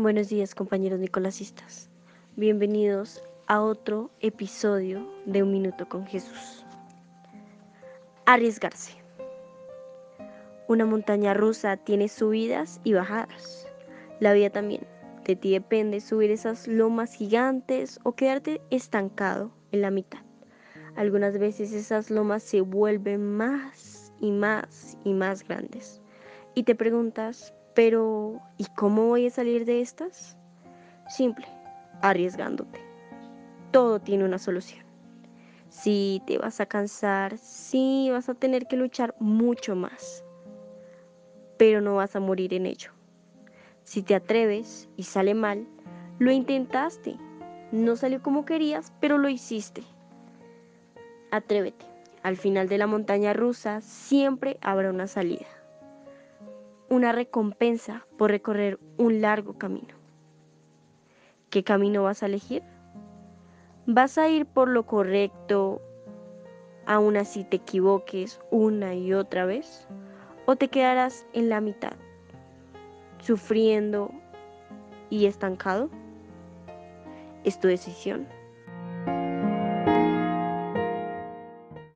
Buenos días compañeros nicolasistas. Bienvenidos a otro episodio de Un Minuto con Jesús. Arriesgarse. Una montaña rusa tiene subidas y bajadas. La vida también. De ti depende subir esas lomas gigantes o quedarte estancado en la mitad. Algunas veces esas lomas se vuelven más y más y más grandes. Y te preguntas, pero, ¿y cómo voy a salir de estas? Simple, arriesgándote. Todo tiene una solución. Sí, te vas a cansar, sí, vas a tener que luchar mucho más, pero no vas a morir en ello. Si te atreves y sale mal, lo intentaste. No salió como querías, pero lo hiciste. Atrévete. Al final de la montaña rusa siempre habrá una salida una recompensa por recorrer un largo camino. ¿Qué camino vas a elegir? ¿Vas a ir por lo correcto aún así te equivoques una y otra vez? ¿O te quedarás en la mitad, sufriendo y estancado? Es tu decisión.